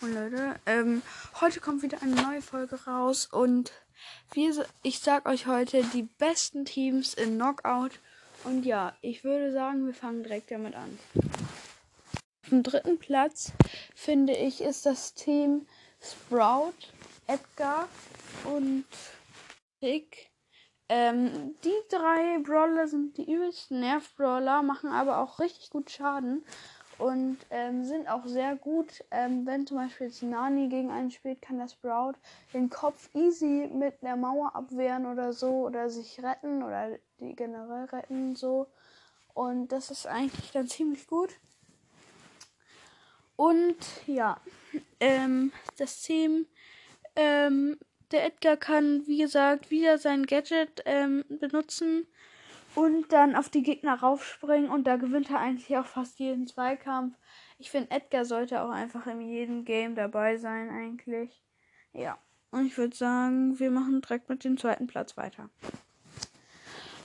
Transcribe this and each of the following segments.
Und Leute, ähm, heute kommt wieder eine neue Folge raus und wir, ich sag euch heute die besten Teams in Knockout. Und ja, ich würde sagen, wir fangen direkt damit an. Auf dem dritten Platz finde ich ist das Team Sprout, Edgar und Rick. Ähm, die drei Brawler sind die übelsten Nerv-Brawler, machen aber auch richtig gut Schaden und ähm, sind auch sehr gut. Ähm, wenn zum Beispiel jetzt Nani gegen einen spielt, kann der Sprout den Kopf easy mit der Mauer abwehren oder so oder sich retten oder die generell retten so. Und das ist eigentlich dann ziemlich gut. Und ja, ähm, das Team, ähm, der Edgar kann, wie gesagt, wieder sein Gadget ähm, benutzen und dann auf die Gegner raufspringen und da gewinnt er eigentlich auch fast jeden Zweikampf. Ich finde, Edgar sollte auch einfach in jedem Game dabei sein, eigentlich. Ja. Und ich würde sagen, wir machen direkt mit dem zweiten Platz weiter.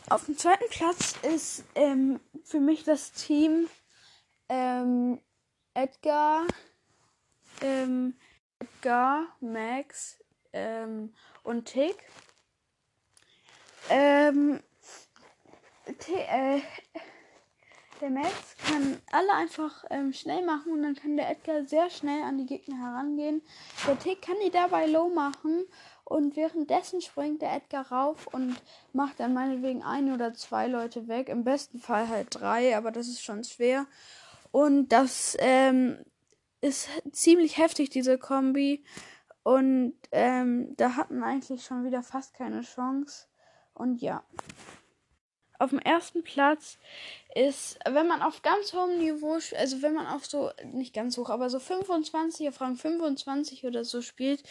Auf dem zweiten Platz ist ähm, für mich das Team ähm, Edgar, ähm, Edgar, Max ähm, und Tick. Ähm, äh, der Max kann alle einfach ähm, schnell machen und dann kann der Edgar sehr schnell an die Gegner herangehen. Der Tick kann die dabei low machen und währenddessen springt der Edgar rauf und macht dann meinetwegen ein oder zwei Leute weg. Im besten Fall halt drei, aber das ist schon schwer. Und das ähm, ist ziemlich heftig, diese Kombi. Und ähm, da hat man eigentlich schon wieder fast keine Chance. Und ja auf dem ersten Platz ist, wenn man auf ganz hohem Niveau, also wenn man auf so, nicht ganz hoch, aber so 25, Rang 25 oder so spielt,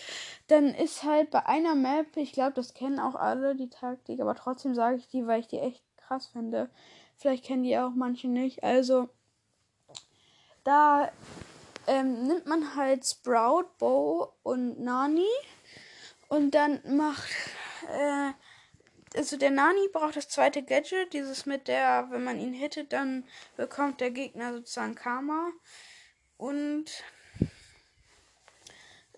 dann ist halt bei einer Map, ich glaube, das kennen auch alle die Taktik, aber trotzdem sage ich die, weil ich die echt krass finde. Vielleicht kennen die auch manche nicht. Also, da ähm, nimmt man halt Sprout, Bow und Nani und dann macht äh, also der Nani braucht das zweite Gadget, dieses mit der, wenn man ihn hittet, dann bekommt der Gegner sozusagen Karma. Und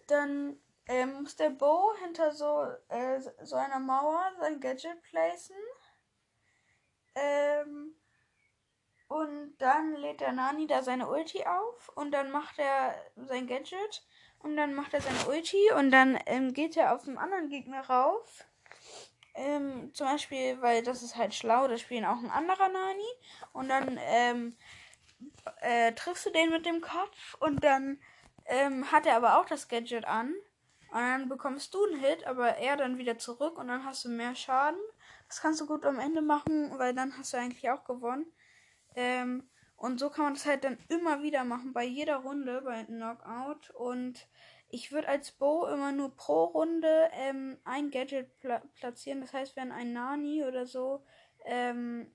dann äh, muss der Bo hinter so, äh, so einer Mauer sein Gadget placen. Ähm, und dann lädt der Nani da seine Ulti auf und dann macht er sein Gadget und dann macht er seine Ulti und dann ähm, geht er auf den anderen Gegner rauf ähm, zum Beispiel, weil das ist halt schlau, da spielen auch ein anderer Nani. Und dann ähm, äh, triffst du den mit dem Kopf und dann ähm, hat er aber auch das Gadget an. Und dann bekommst du einen Hit, aber er dann wieder zurück und dann hast du mehr Schaden. Das kannst du gut am Ende machen, weil dann hast du eigentlich auch gewonnen. Ähm, und so kann man das halt dann immer wieder machen, bei jeder Runde, bei Knockout. Und ich würde als Bow immer nur pro Runde ähm, ein Gadget pla platzieren. Das heißt, wenn ein Nani oder so ähm,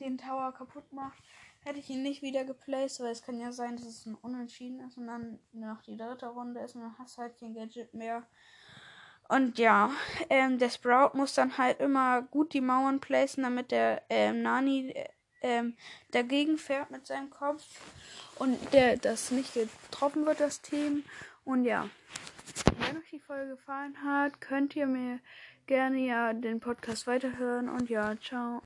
den Tower kaputt macht, hätte ich ihn nicht wieder geplaced, weil es kann ja sein, dass es ein Unentschieden ist und dann noch die dritte Runde ist und dann hast du halt kein Gadget mehr. Und ja, ähm, der Sprout muss dann halt immer gut die Mauern placen, damit der ähm, Nani ähm, dagegen fährt mit seinem Kopf und der das nicht getroffen wird, das Team. Und ja, wenn euch die Folge gefallen hat, könnt ihr mir gerne ja den Podcast weiterhören und ja, ciao.